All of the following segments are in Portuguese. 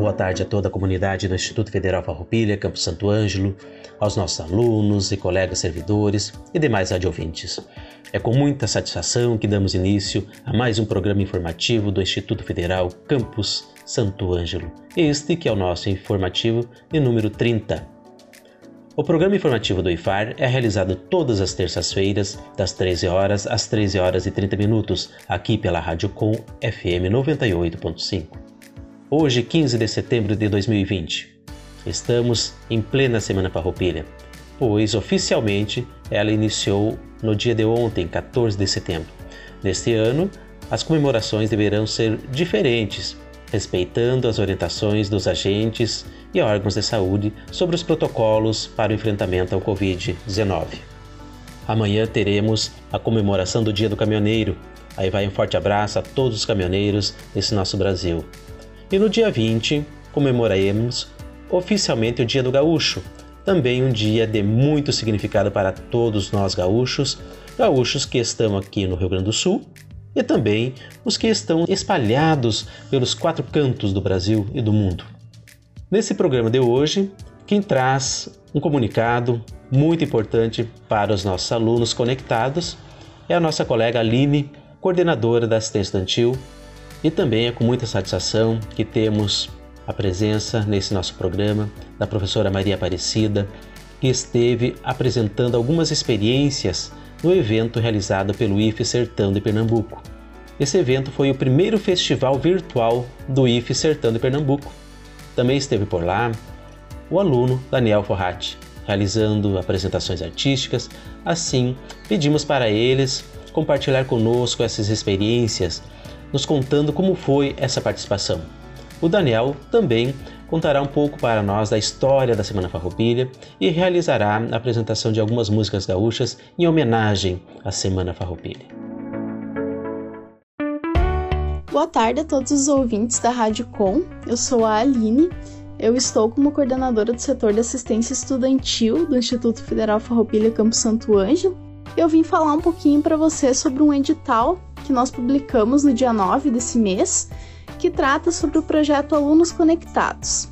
Boa tarde a toda a comunidade do Instituto Federal Farroupilha, Campo Santo Ângelo, aos nossos alunos e colegas servidores e demais radiovintes. É com muita satisfação que damos início a mais um programa informativo do Instituto Federal Campus Santo Ângelo. Este que é o nosso informativo de número 30. O programa informativo do IFAR é realizado todas as terças-feiras, das 13 horas às 13 horas e 30 minutos, aqui pela Rádio Com FM 98.5 hoje 15 de setembro de 2020. Estamos em plena Semana Farroupilha, pois oficialmente ela iniciou no dia de ontem, 14 de setembro. Neste ano, as comemorações deverão ser diferentes, respeitando as orientações dos agentes e órgãos de saúde sobre os protocolos para o enfrentamento ao Covid-19. Amanhã teremos a comemoração do Dia do Caminhoneiro. Aí vai um forte abraço a todos os caminhoneiros desse nosso Brasil. E no dia 20, comemoraremos oficialmente o Dia do Gaúcho, também um dia de muito significado para todos nós gaúchos, gaúchos que estão aqui no Rio Grande do Sul e também os que estão espalhados pelos quatro cantos do Brasil e do mundo. Nesse programa de hoje, quem traz um comunicado muito importante para os nossos alunos conectados é a nossa colega Aline, coordenadora da assistência estudantil e também é com muita satisfação que temos a presença nesse nosso programa da professora Maria Aparecida, que esteve apresentando algumas experiências no evento realizado pelo IFE Sertão de Pernambuco. Esse evento foi o primeiro festival virtual do IFE Sertão de Pernambuco. Também esteve por lá o aluno Daniel Forratti, realizando apresentações artísticas. Assim, pedimos para eles compartilhar conosco essas experiências nos contando como foi essa participação. O Daniel também contará um pouco para nós da história da Semana Farroupilha e realizará a apresentação de algumas músicas gaúchas em homenagem à Semana Farroupilha. Boa tarde a todos os ouvintes da Rádio Com. Eu sou a Aline. Eu estou como coordenadora do setor de assistência estudantil do Instituto Federal Farroupilha Campo Santo Ângelo. Eu vim falar um pouquinho para você sobre um edital que nós publicamos no dia 9 desse mês, que trata sobre o projeto Alunos Conectados.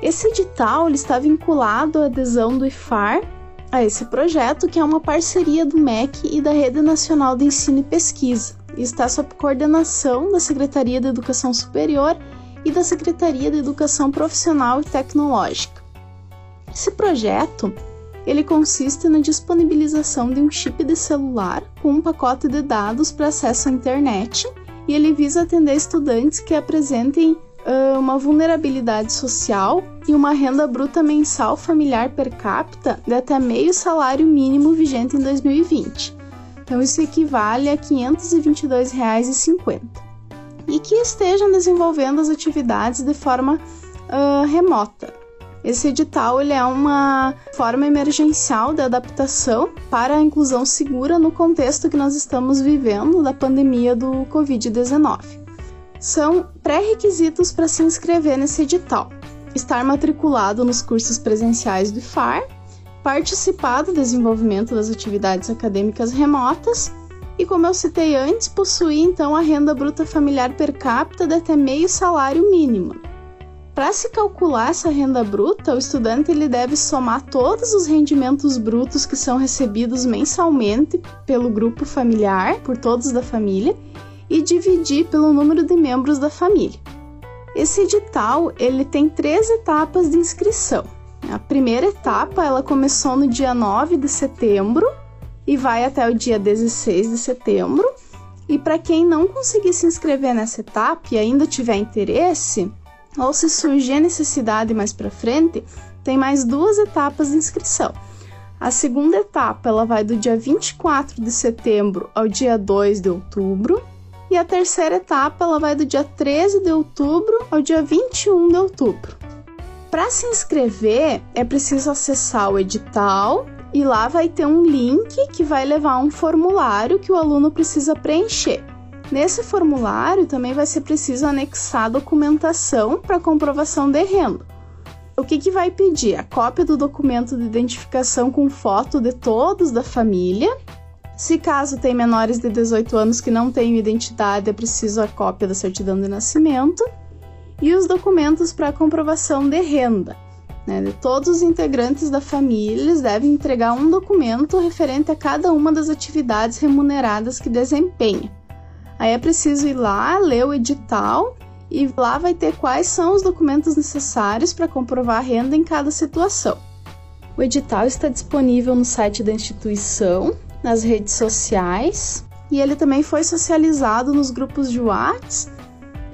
Esse edital está vinculado à adesão do IFAR a esse projeto, que é uma parceria do MEC e da Rede Nacional de Ensino e Pesquisa, e está sob coordenação da Secretaria de Educação Superior e da Secretaria de Educação Profissional e Tecnológica. Esse projeto ele consiste na disponibilização de um chip de celular com um pacote de dados para acesso à internet e ele visa atender estudantes que apresentem uh, uma vulnerabilidade social e uma renda bruta mensal familiar per capita de até meio salário mínimo vigente em 2020. Então isso equivale a R$ 522,50. E que estejam desenvolvendo as atividades de forma uh, remota. Esse edital ele é uma forma emergencial de adaptação para a inclusão segura no contexto que nós estamos vivendo da pandemia do Covid-19. São pré-requisitos para se inscrever nesse edital: estar matriculado nos cursos presenciais do IFAR, participar do desenvolvimento das atividades acadêmicas remotas e, como eu citei antes, possuir então a renda bruta familiar per capita de até meio salário mínimo para se calcular essa renda bruta, o estudante ele deve somar todos os rendimentos brutos que são recebidos mensalmente pelo grupo familiar, por todos da família, e dividir pelo número de membros da família. Esse edital ele tem três etapas de inscrição. A primeira etapa ela começou no dia 9 de setembro e vai até o dia 16 de setembro. E para quem não conseguir se inscrever nessa etapa e ainda tiver interesse, ou se surgir a necessidade mais para frente, tem mais duas etapas de inscrição. A segunda etapa ela vai do dia 24 de setembro ao dia 2 de outubro e a terceira etapa ela vai do dia 13 de outubro ao dia 21 de outubro. Para se inscrever, é preciso acessar o edital e lá vai ter um link que vai levar a um formulário que o aluno precisa preencher. Nesse formulário também vai ser preciso anexar documentação para comprovação de renda. O que, que vai pedir? A cópia do documento de identificação com foto de todos da família. Se caso tem menores de 18 anos que não tenham identidade, é preciso a cópia da certidão de nascimento. E os documentos para comprovação de renda. Né? Todos os integrantes da família, eles devem entregar um documento referente a cada uma das atividades remuneradas que desempenha. Aí é preciso ir lá, ler o edital e lá vai ter quais são os documentos necessários para comprovar a renda em cada situação. O edital está disponível no site da instituição, nas redes sociais e ele também foi socializado nos grupos de WhatsApp.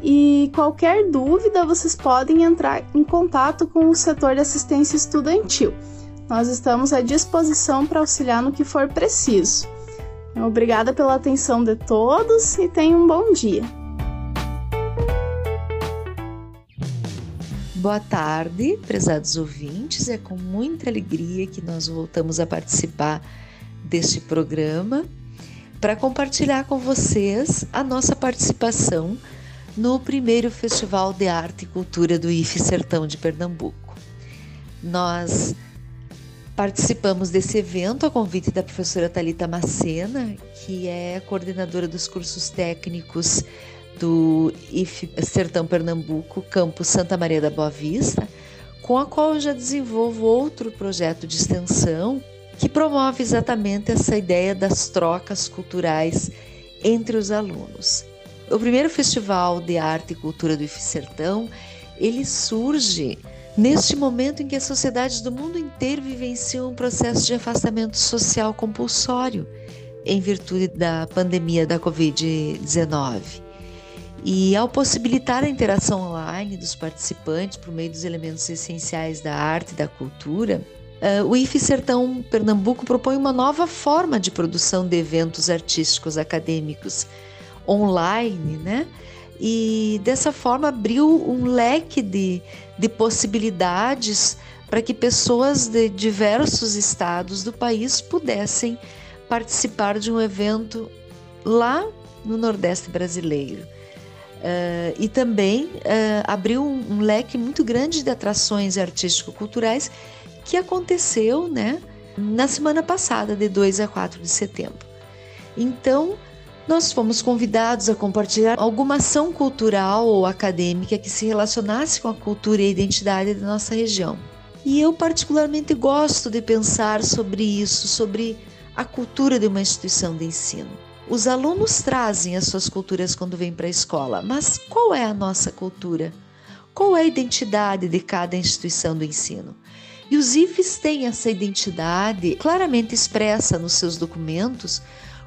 E qualquer dúvida, vocês podem entrar em contato com o setor de assistência estudantil. Nós estamos à disposição para auxiliar no que for preciso. Obrigada pela atenção de todos e tenham um bom dia. Boa tarde, prezados ouvintes. É com muita alegria que nós voltamos a participar deste programa para compartilhar com vocês a nossa participação no primeiro Festival de Arte e Cultura do IFE Sertão de Pernambuco. Nós participamos desse evento a convite da professora Talita Macena, que é coordenadora dos cursos técnicos do IF Sertão Pernambuco, campus Santa Maria da Boa Vista, com a qual eu já desenvolvo outro projeto de extensão que promove exatamente essa ideia das trocas culturais entre os alunos. O primeiro festival de arte e cultura do IF Sertão, ele surge neste momento em que as sociedades do mundo inteiro vivenciam um processo de afastamento social compulsório em virtude da pandemia da Covid-19. E ao possibilitar a interação online dos participantes por meio dos elementos essenciais da arte e da cultura, uh, o IFE Sertão Pernambuco propõe uma nova forma de produção de eventos artísticos acadêmicos online, né? E dessa forma abriu um leque de, de possibilidades para que pessoas de diversos estados do país pudessem participar de um evento lá no Nordeste brasileiro. Uh, e também uh, abriu um, um, leque muito grande de atrações artístico-culturais que aconteceu né, na semana passada, de 2 a 4 de setembro. Então, nós fomos convidados a compartilhar alguma ação cultural ou acadêmica que se relacionasse com a cultura e a identidade da nossa região. E eu, particularmente, gosto de pensar sobre isso, sobre a cultura de uma instituição de ensino. Os alunos trazem as suas culturas quando vêm para a escola, mas qual é a nossa cultura? Qual é a identidade de cada instituição do ensino? E os IFES têm essa identidade claramente expressa nos seus documentos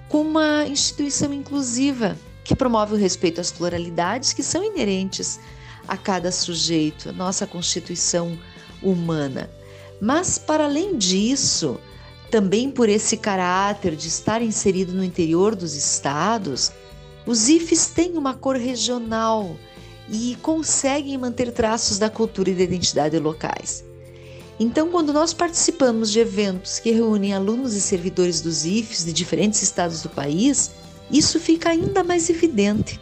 como uma instituição inclusiva que promove o respeito às pluralidades que são inerentes a cada sujeito, nossa constituição humana. Mas, para além disso, também por esse caráter de estar inserido no interior dos estados, os IFES têm uma cor regional e conseguem manter traços da cultura e da identidade locais. Então, quando nós participamos de eventos que reúnem alunos e servidores dos IFES de diferentes estados do país, isso fica ainda mais evidente.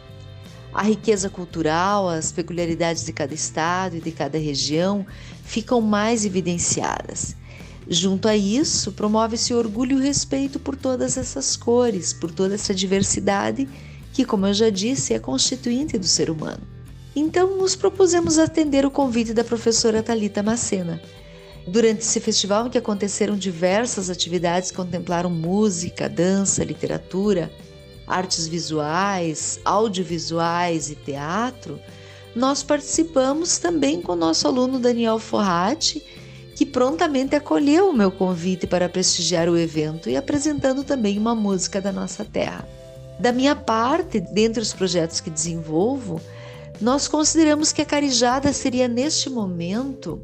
A riqueza cultural, as peculiaridades de cada estado e de cada região ficam mais evidenciadas. Junto a isso, promove-se orgulho e respeito por todas essas cores, por toda essa diversidade que, como eu já disse, é constituinte do ser humano. Então, nos propusemos atender o convite da professora Talita Macena. Durante esse festival, em que aconteceram diversas atividades que contemplaram música, dança, literatura, artes visuais, audiovisuais e teatro, nós participamos também com o nosso aluno Daniel Forratti que prontamente acolheu o meu convite para prestigiar o evento e apresentando também uma música da nossa terra. Da minha parte, dentre os projetos que desenvolvo, nós consideramos que a carijada seria neste momento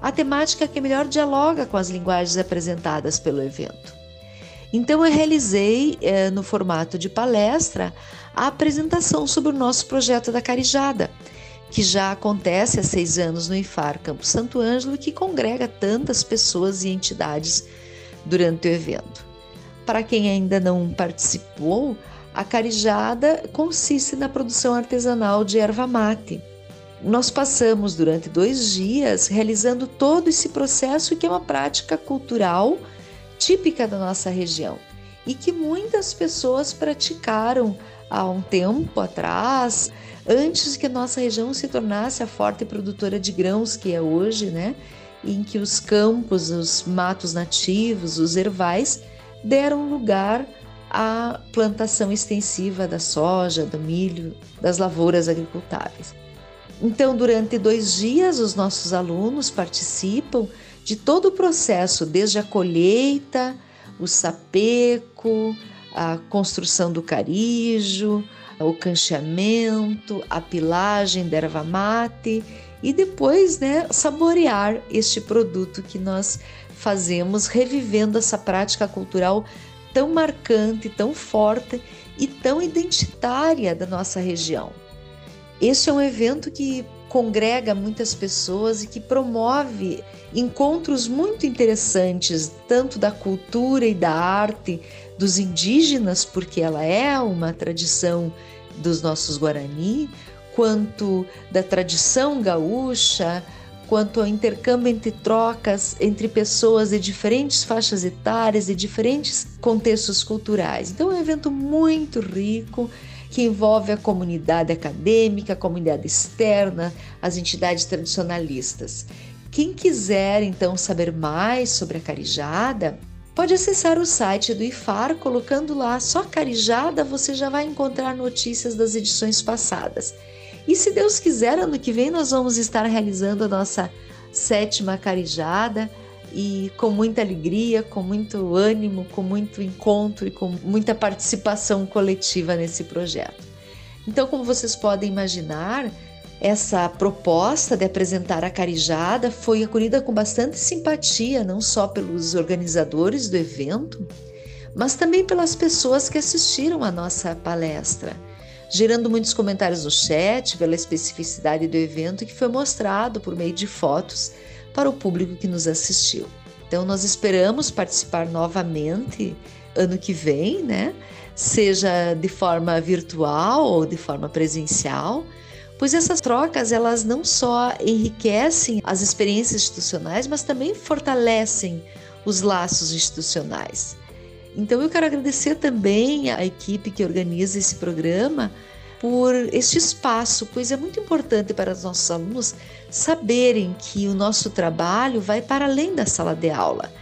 a temática que melhor dialoga com as linguagens apresentadas pelo evento. Então eu realizei eh, no formato de palestra a apresentação sobre o nosso projeto da Carijada, que já acontece há seis anos no IFAR Campo Santo Ângelo e que congrega tantas pessoas e entidades durante o evento. Para quem ainda não participou, a carijada consiste na produção artesanal de erva mate. Nós passamos durante dois dias realizando todo esse processo que é uma prática cultural típica da nossa região e que muitas pessoas praticaram há um tempo atrás, antes que a nossa região se tornasse a forte produtora de grãos que é hoje, né? Em que os campos, os matos nativos, os ervais deram lugar à plantação extensiva da soja, do milho, das lavouras agricultáveis. Então, durante dois dias, os nossos alunos participam de todo o processo, desde a colheita, o sapeco, a construção do carijo, o cancheamento, a pilagem da erva mate e depois, né, saborear este produto que nós fazemos, revivendo essa prática cultural tão marcante, tão forte e tão identitária da nossa região. Este é um evento que congrega muitas pessoas e que promove encontros muito interessantes, tanto da cultura e da arte dos indígenas, porque ela é uma tradição dos nossos Guarani, quanto da tradição gaúcha, quanto ao intercâmbio entre trocas entre pessoas de diferentes faixas etárias e diferentes contextos culturais. Então é um evento muito rico que envolve a comunidade acadêmica, a comunidade externa, as entidades tradicionalistas. Quem quiser então saber mais sobre a carijada, pode acessar o site do IFAR, colocando lá só carijada, você já vai encontrar notícias das edições passadas. E se Deus quiser, ano que vem nós vamos estar realizando a nossa sétima carijada e com muita alegria, com muito ânimo, com muito encontro e com muita participação coletiva nesse projeto. Então, como vocês podem imaginar, essa proposta de apresentar a carijada foi acolhida com bastante simpatia, não só pelos organizadores do evento, mas também pelas pessoas que assistiram à nossa palestra gerando muitos comentários no chat pela especificidade do evento que foi mostrado por meio de fotos para o público que nos assistiu. Então nós esperamos participar novamente ano que vem, né? Seja de forma virtual ou de forma presencial, pois essas trocas elas não só enriquecem as experiências institucionais, mas também fortalecem os laços institucionais. Então eu quero agradecer também à equipe que organiza esse programa por este espaço, pois é muito importante para os nossos alunos saberem que o nosso trabalho vai para além da sala de aula.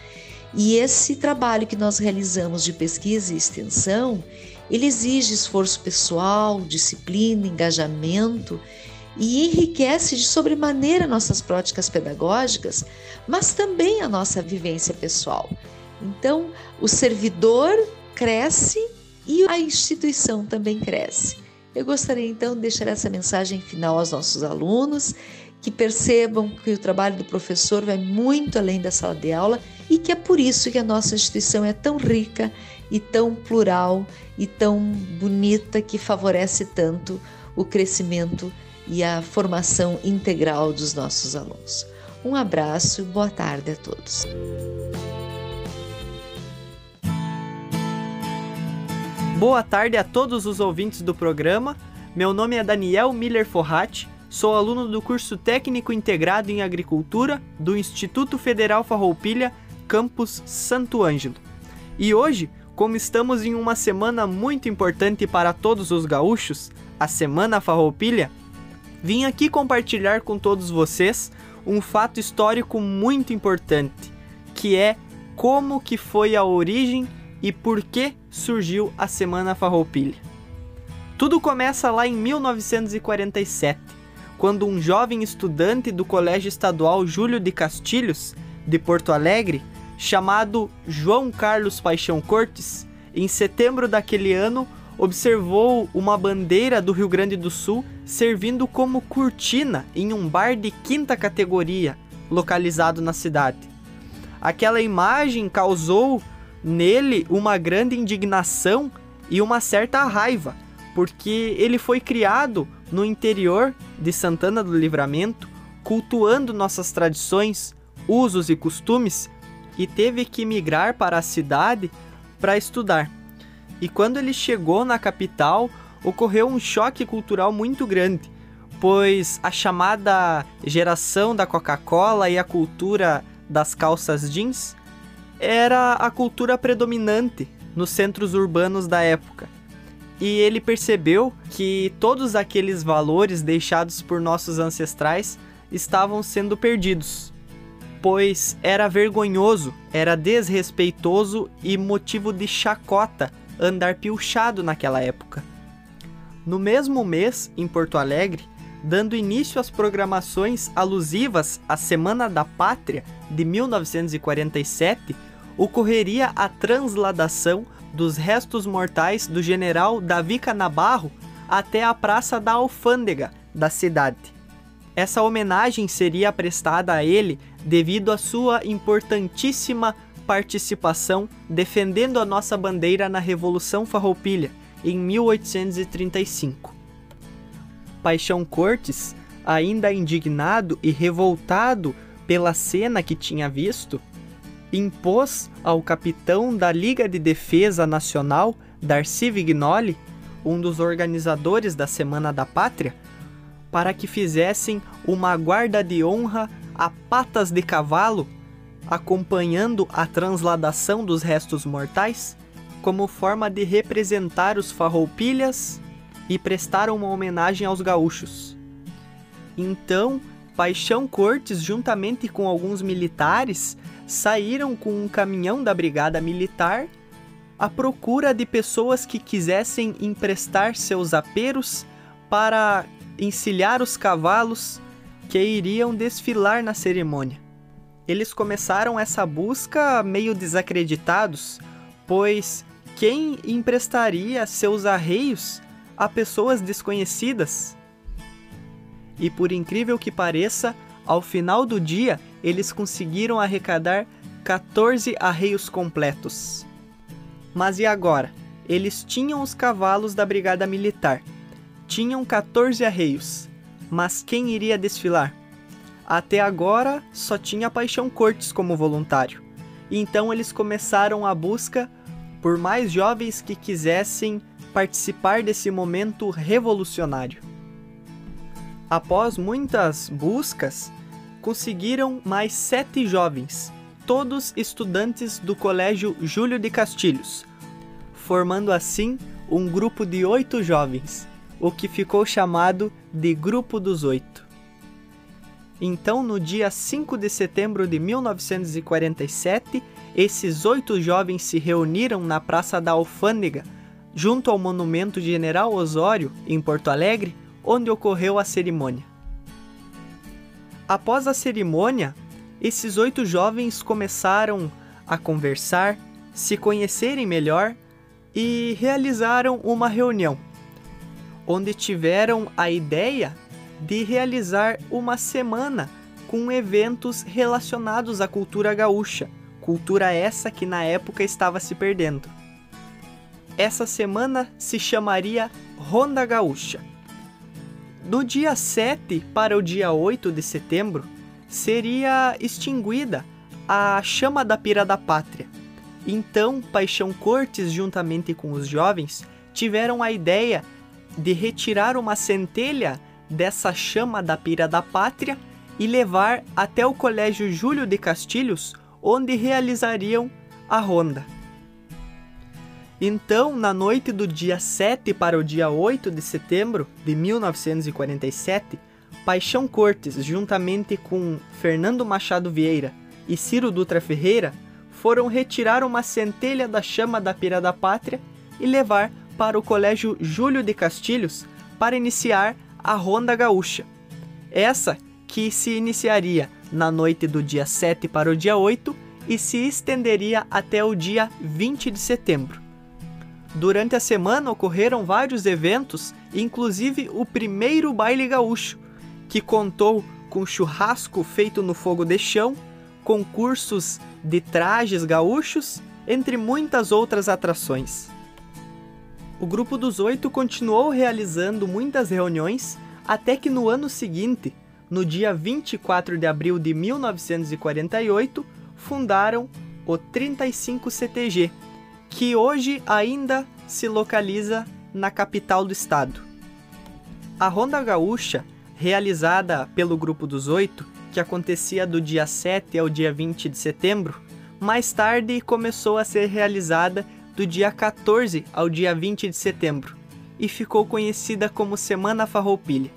E esse trabalho que nós realizamos de pesquisa e extensão, ele exige esforço pessoal, disciplina, engajamento e enriquece de sobremaneira nossas práticas pedagógicas, mas também a nossa vivência pessoal. Então, o servidor cresce e a instituição também cresce. Eu gostaria então de deixar essa mensagem final aos nossos alunos, que percebam que o trabalho do professor vai muito além da sala de aula e que é por isso que a nossa instituição é tão rica e tão plural e tão bonita que favorece tanto o crescimento e a formação integral dos nossos alunos. Um abraço e boa tarde a todos. Boa tarde a todos os ouvintes do programa. Meu nome é Daniel Miller Forratti, sou aluno do curso Técnico Integrado em Agricultura do Instituto Federal Farroupilha, campus Santo Ângelo. E hoje, como estamos em uma semana muito importante para todos os gaúchos, a Semana Farroupilha, vim aqui compartilhar com todos vocês um fato histórico muito importante, que é como que foi a origem e por que surgiu a Semana Farroupilha. Tudo começa lá em 1947, quando um jovem estudante do Colégio Estadual Júlio de Castilhos, de Porto Alegre, chamado João Carlos Paixão Cortes, em setembro daquele ano, observou uma bandeira do Rio Grande do Sul servindo como cortina em um bar de quinta categoria localizado na cidade. Aquela imagem causou nele uma grande indignação e uma certa raiva, porque ele foi criado no interior de Santana do Livramento, cultuando nossas tradições, usos e costumes, e teve que migrar para a cidade para estudar. E quando ele chegou na capital, ocorreu um choque cultural muito grande, pois a chamada geração da Coca-Cola e a cultura das calças jeans era a cultura predominante nos centros urbanos da época. E ele percebeu que todos aqueles valores deixados por nossos ancestrais estavam sendo perdidos, pois era vergonhoso, era desrespeitoso e motivo de chacota andar pilchado naquela época. No mesmo mês, em Porto Alegre, dando início às programações alusivas à Semana da Pátria de 1947, ocorreria a transladação dos restos mortais do general Davi Canabarro até a Praça da Alfândega da cidade. Essa homenagem seria prestada a ele devido à sua importantíssima participação defendendo a nossa bandeira na Revolução Farroupilha em 1835. Paixão Cortes, ainda indignado e revoltado pela cena que tinha visto, impôs ao capitão da Liga de Defesa Nacional, Darcy Vignoli, um dos organizadores da Semana da Pátria, para que fizessem uma guarda de honra a patas de cavalo, acompanhando a transladação dos restos mortais, como forma de representar os farroupilhas e prestar uma homenagem aos gaúchos. Então, Paixão Cortes, juntamente com alguns militares, saíram com um caminhão da Brigada Militar à procura de pessoas que quisessem emprestar seus aperos para encilhar os cavalos que iriam desfilar na cerimônia. Eles começaram essa busca meio desacreditados, pois quem emprestaria seus arreios a pessoas desconhecidas? E por incrível que pareça, ao final do dia, eles conseguiram arrecadar 14 arreios completos. Mas e agora? Eles tinham os cavalos da brigada militar. Tinham 14 arreios. Mas quem iria desfilar? Até agora só tinha Paixão Cortes como voluntário. Então eles começaram a busca por mais jovens que quisessem participar desse momento revolucionário. Após muitas buscas, conseguiram mais sete jovens, todos estudantes do Colégio Júlio de Castilhos, formando assim um grupo de oito jovens, o que ficou chamado de Grupo dos Oito. Então, no dia 5 de setembro de 1947, esses oito jovens se reuniram na Praça da Alfândega, junto ao Monumento General Osório, em Porto Alegre, onde ocorreu a cerimônia. Após a cerimônia, esses oito jovens começaram a conversar, se conhecerem melhor e realizaram uma reunião, onde tiveram a ideia de realizar uma semana com eventos relacionados à cultura gaúcha, cultura essa que na época estava se perdendo. Essa semana se chamaria Ronda Gaúcha do dia 7 para o dia 8 de setembro, seria extinguida a chama da pira da pátria. Então, Paixão Cortes, juntamente com os jovens, tiveram a ideia de retirar uma centelha dessa chama da pira da pátria e levar até o Colégio Júlio de Castilhos, onde realizariam a ronda. Então, na noite do dia 7 para o dia 8 de setembro de 1947, Paixão Cortes, juntamente com Fernando Machado Vieira e Ciro Dutra Ferreira, foram retirar uma centelha da chama da Pira da Pátria e levar para o Colégio Júlio de Castilhos para iniciar a Ronda Gaúcha. Essa que se iniciaria na noite do dia 7 para o dia 8 e se estenderia até o dia 20 de setembro. Durante a semana ocorreram vários eventos, inclusive o primeiro baile gaúcho, que contou com churrasco feito no fogo de chão, concursos de trajes gaúchos entre muitas outras atrações. O grupo dos oito continuou realizando muitas reuniões até que no ano seguinte, no dia 24 de abril de 1948, fundaram o 35 CTG, que hoje ainda se localiza na capital do estado. A Ronda Gaúcha, realizada pelo Grupo dos Oito, que acontecia do dia 7 ao dia 20 de setembro, mais tarde começou a ser realizada do dia 14 ao dia 20 de setembro e ficou conhecida como Semana Farroupilha.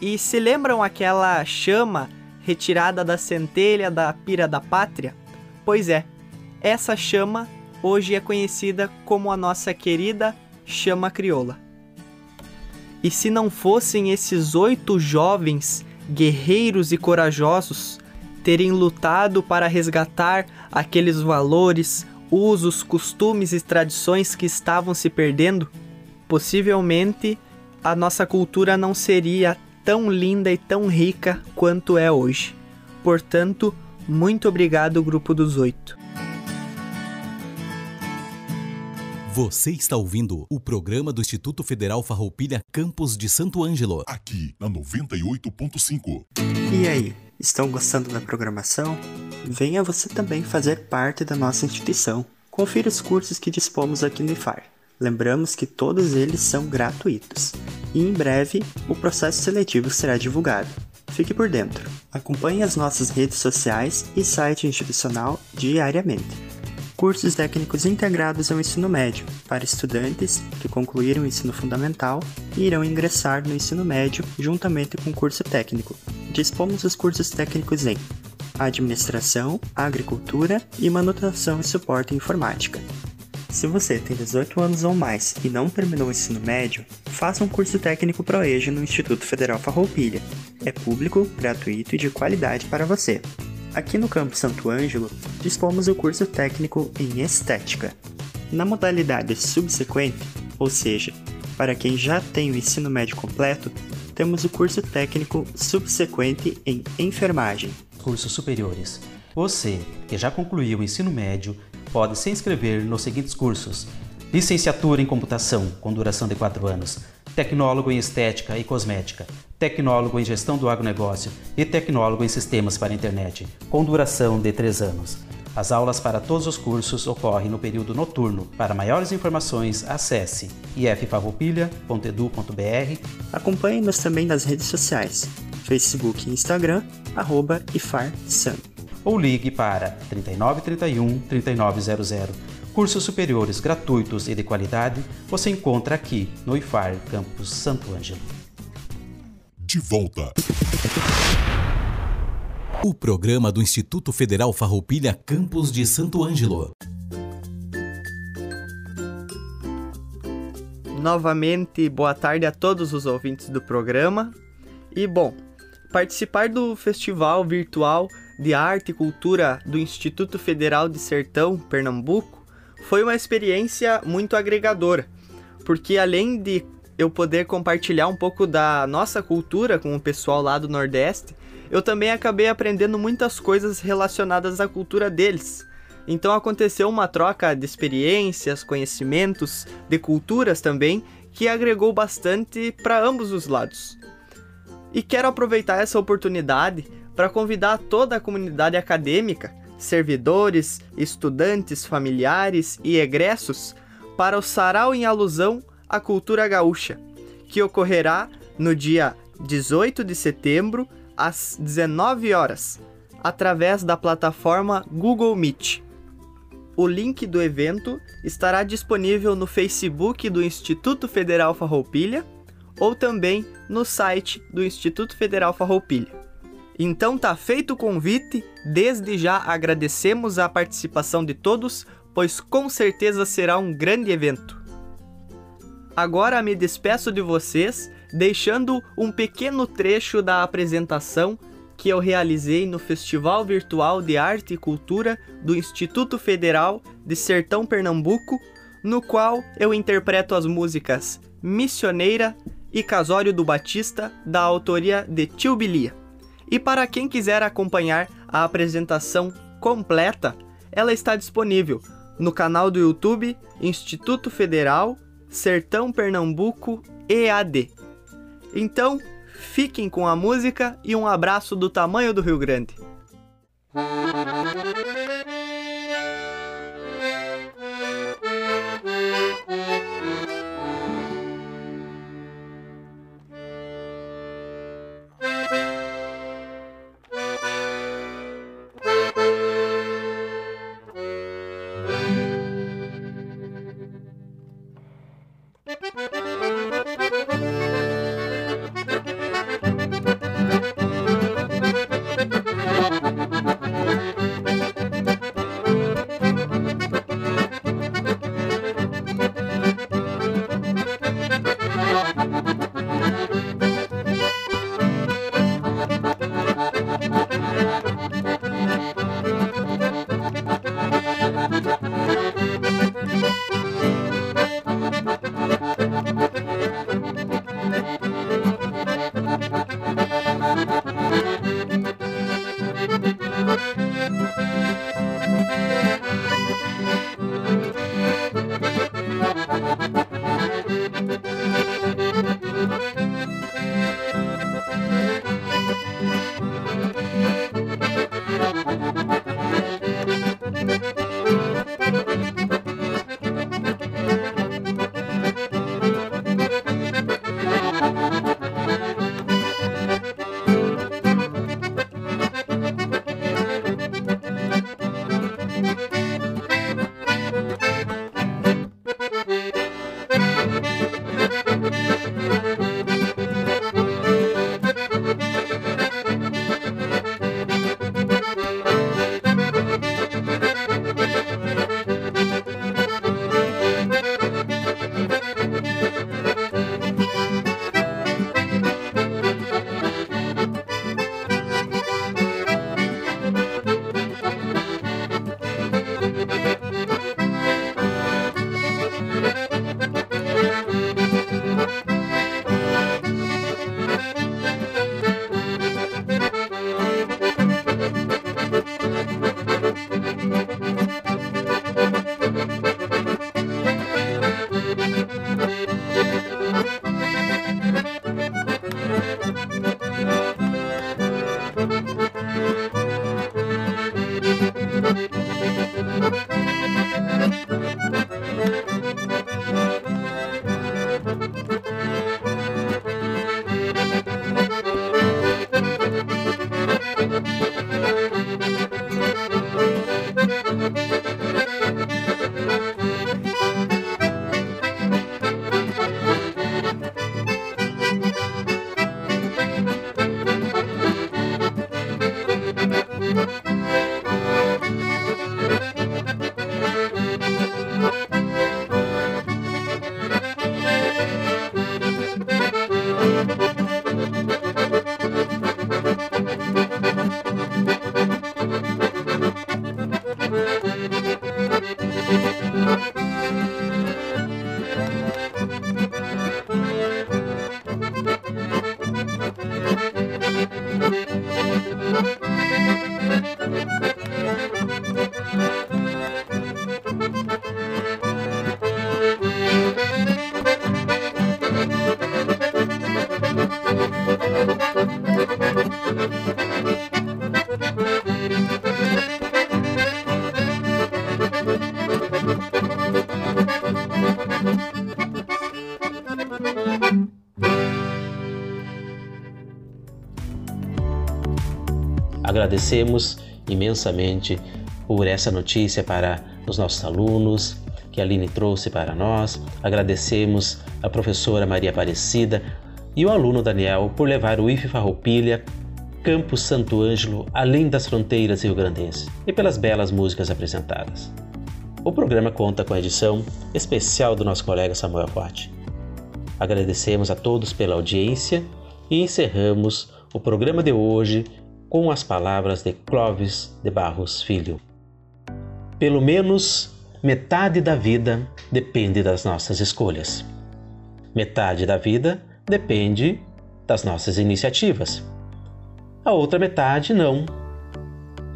E se lembram aquela chama retirada da centelha da pira da pátria? Pois é, essa chama hoje é conhecida como a nossa querida chama crioula. E se não fossem esses oito jovens, guerreiros e corajosos, terem lutado para resgatar aqueles valores, usos, costumes e tradições que estavam se perdendo, possivelmente a nossa cultura não seria tão linda e tão rica quanto é hoje. Portanto, muito obrigado, Grupo dos Oito. Você está ouvindo o programa do Instituto Federal Farroupilha Campos de Santo Ângelo. Aqui na 98.5. E aí, estão gostando da programação? Venha você também fazer parte da nossa instituição. Confira os cursos que dispomos aqui no IFAR. Lembramos que todos eles são gratuitos. E em breve, o processo seletivo será divulgado. Fique por dentro. Acompanhe as nossas redes sociais e site institucional diariamente cursos técnicos integrados ao ensino médio, para estudantes que concluíram o ensino fundamental e irão ingressar no ensino médio juntamente com o curso técnico. Dispomos dos cursos técnicos em Administração, Agricultura e Manutenção e Suporte Informática. Se você tem 18 anos ou mais e não terminou o ensino médio, faça um curso técnico ProEja no Instituto Federal Farroupilha. É público, gratuito e de qualidade para você. Aqui no Campo Santo Ângelo, dispomos do curso técnico em Estética. Na modalidade subsequente, ou seja, para quem já tem o ensino médio completo, temos o curso técnico subsequente em Enfermagem. Cursos superiores. Você, que já concluiu o ensino médio, pode se inscrever nos seguintes cursos: Licenciatura em Computação, com duração de 4 anos, Tecnólogo em Estética e Cosmética, tecnólogo em gestão do agronegócio e tecnólogo em sistemas para a internet, com duração de 3 anos. As aulas para todos os cursos ocorrem no período noturno. Para maiores informações, acesse iffarroupilha.edu.br. Acompanhe-nos também nas redes sociais, Facebook e Instagram, arroba IFARSAM. Ou ligue para 3931 3900. Cursos superiores gratuitos e de qualidade você encontra aqui no IFAR Campus Santo Ângelo de volta. O programa do Instituto Federal Farroupilha Campos de Santo Ângelo. Novamente, boa tarde a todos os ouvintes do programa. E bom, participar do Festival Virtual de Arte e Cultura do Instituto Federal de Sertão, Pernambuco, foi uma experiência muito agregadora, porque além de eu poder compartilhar um pouco da nossa cultura com o pessoal lá do Nordeste, eu também acabei aprendendo muitas coisas relacionadas à cultura deles. Então aconteceu uma troca de experiências, conhecimentos, de culturas também, que agregou bastante para ambos os lados. E quero aproveitar essa oportunidade para convidar toda a comunidade acadêmica, servidores, estudantes, familiares e egressos para o sarau em alusão a Cultura Gaúcha, que ocorrerá no dia 18 de setembro, às 19 horas, através da plataforma Google Meet. O link do evento estará disponível no Facebook do Instituto Federal Farroupilha ou também no site do Instituto Federal Farroupilha. Então tá feito o convite, desde já agradecemos a participação de todos, pois com certeza será um grande evento. Agora me despeço de vocês, deixando um pequeno trecho da apresentação que eu realizei no Festival Virtual de Arte e Cultura do Instituto Federal de Sertão Pernambuco, no qual eu interpreto as músicas Missioneira e Casório do Batista, da autoria de Tio Bilia. E para quem quiser acompanhar a apresentação completa, ela está disponível no canal do YouTube Instituto Federal Sertão Pernambuco EAD. Então, fiquem com a música e um abraço do tamanho do Rio Grande. Agradecemos imensamente por essa notícia para os nossos alunos que a Aline trouxe para nós. Agradecemos a professora Maria Aparecida e o aluno Daniel por levar o IF Farroupilha Campo Santo Ângelo além das fronteiras rio-grandenses e pelas belas músicas apresentadas. O programa conta com a edição especial do nosso colega Samuel Forte. Agradecemos a todos pela audiência e encerramos o programa de hoje com as palavras de Clovis de Barros Filho. Pelo menos metade da vida depende das nossas escolhas. Metade da vida depende das nossas iniciativas a outra metade não.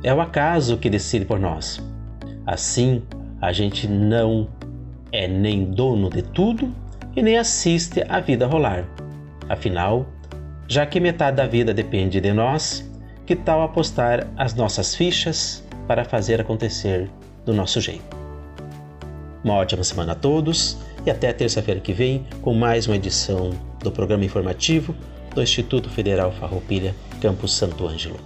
É o acaso que decide por nós. Assim, A gente não é nem dono de tudo e nem assiste a vida rolar. Afinal, já que metade da vida depende de nós, que tal apostar as nossas fichas para fazer acontecer do nosso jeito? Uma ótima semana a todos e até terça-feira que vem com mais uma edição do programa informativo do Instituto Federal Farroupilha, Campus Santo Ângelo.